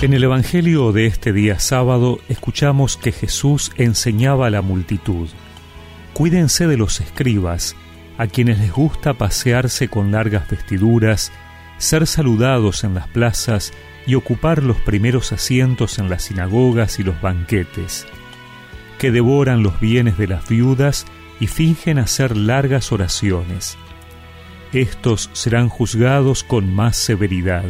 En el Evangelio de este día sábado escuchamos que Jesús enseñaba a la multitud. Cuídense de los escribas, a quienes les gusta pasearse con largas vestiduras, ser saludados en las plazas y ocupar los primeros asientos en las sinagogas y los banquetes, que devoran los bienes de las viudas y fingen hacer largas oraciones. Estos serán juzgados con más severidad.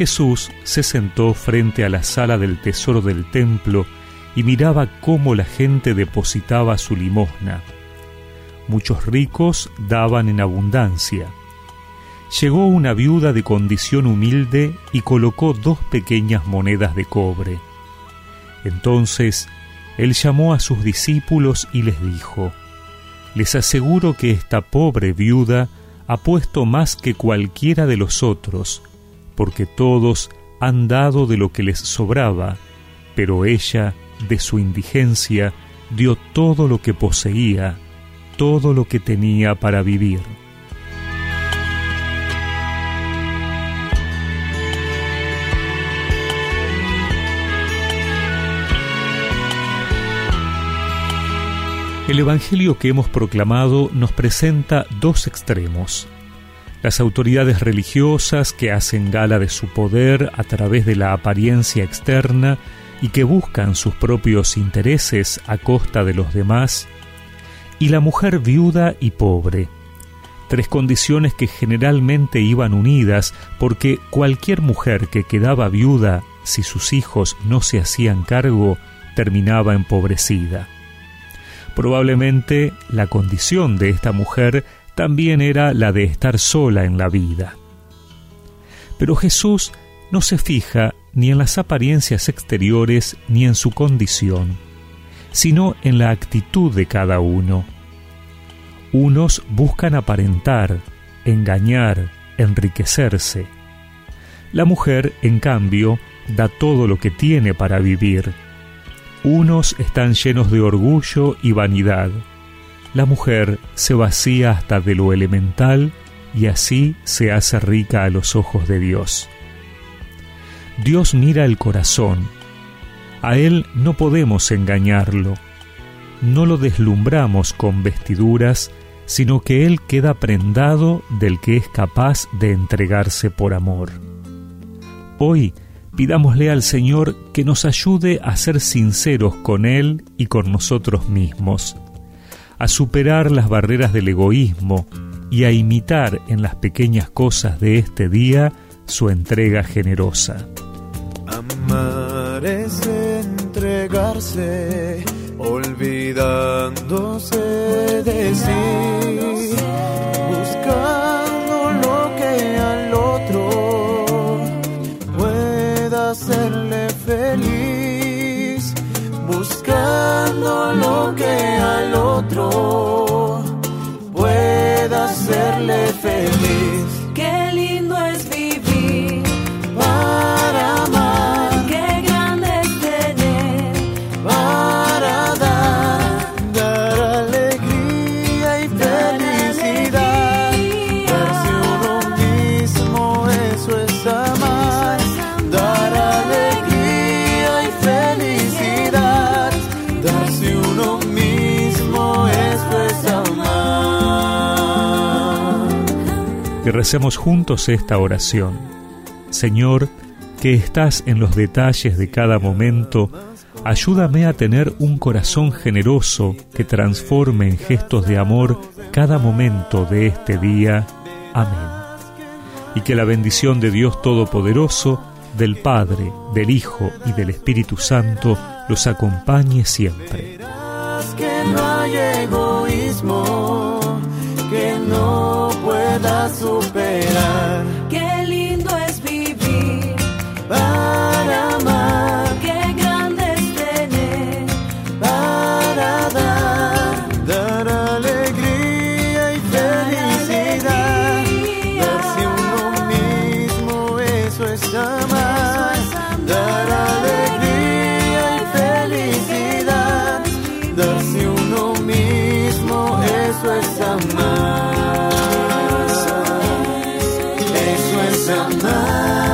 Jesús se sentó frente a la sala del tesoro del templo y miraba cómo la gente depositaba su limosna. Muchos ricos daban en abundancia. Llegó una viuda de condición humilde y colocó dos pequeñas monedas de cobre. Entonces él llamó a sus discípulos y les dijo, Les aseguro que esta pobre viuda ha puesto más que cualquiera de los otros, porque todos han dado de lo que les sobraba, pero ella, de su indigencia, dio todo lo que poseía, todo lo que tenía para vivir. El Evangelio que hemos proclamado nos presenta dos extremos las autoridades religiosas que hacen gala de su poder a través de la apariencia externa y que buscan sus propios intereses a costa de los demás, y la mujer viuda y pobre, tres condiciones que generalmente iban unidas porque cualquier mujer que quedaba viuda si sus hijos no se hacían cargo terminaba empobrecida. Probablemente la condición de esta mujer también era la de estar sola en la vida. Pero Jesús no se fija ni en las apariencias exteriores ni en su condición, sino en la actitud de cada uno. Unos buscan aparentar, engañar, enriquecerse. La mujer, en cambio, da todo lo que tiene para vivir. Unos están llenos de orgullo y vanidad la mujer se vacía hasta de lo elemental y así se hace rica a los ojos de Dios. Dios mira el corazón. A Él no podemos engañarlo. No lo deslumbramos con vestiduras, sino que Él queda prendado del que es capaz de entregarse por amor. Hoy pidámosle al Señor que nos ayude a ser sinceros con Él y con nosotros mismos a superar las barreras del egoísmo y a imitar en las pequeñas cosas de este día su entrega generosa. Amar es entregarse, olvidándose de sí, lo que al otro pueda hacerle feliz. Recemos juntos esta oración. Señor, que estás en los detalles de cada momento, ayúdame a tener un corazón generoso que transforme en gestos de amor cada momento de este día. Amén. Y que la bendición de Dios Todopoderoso, del Padre, del Hijo y del Espíritu Santo los acompañe siempre. Darse uno mismo, eso es amar. Eso es amar.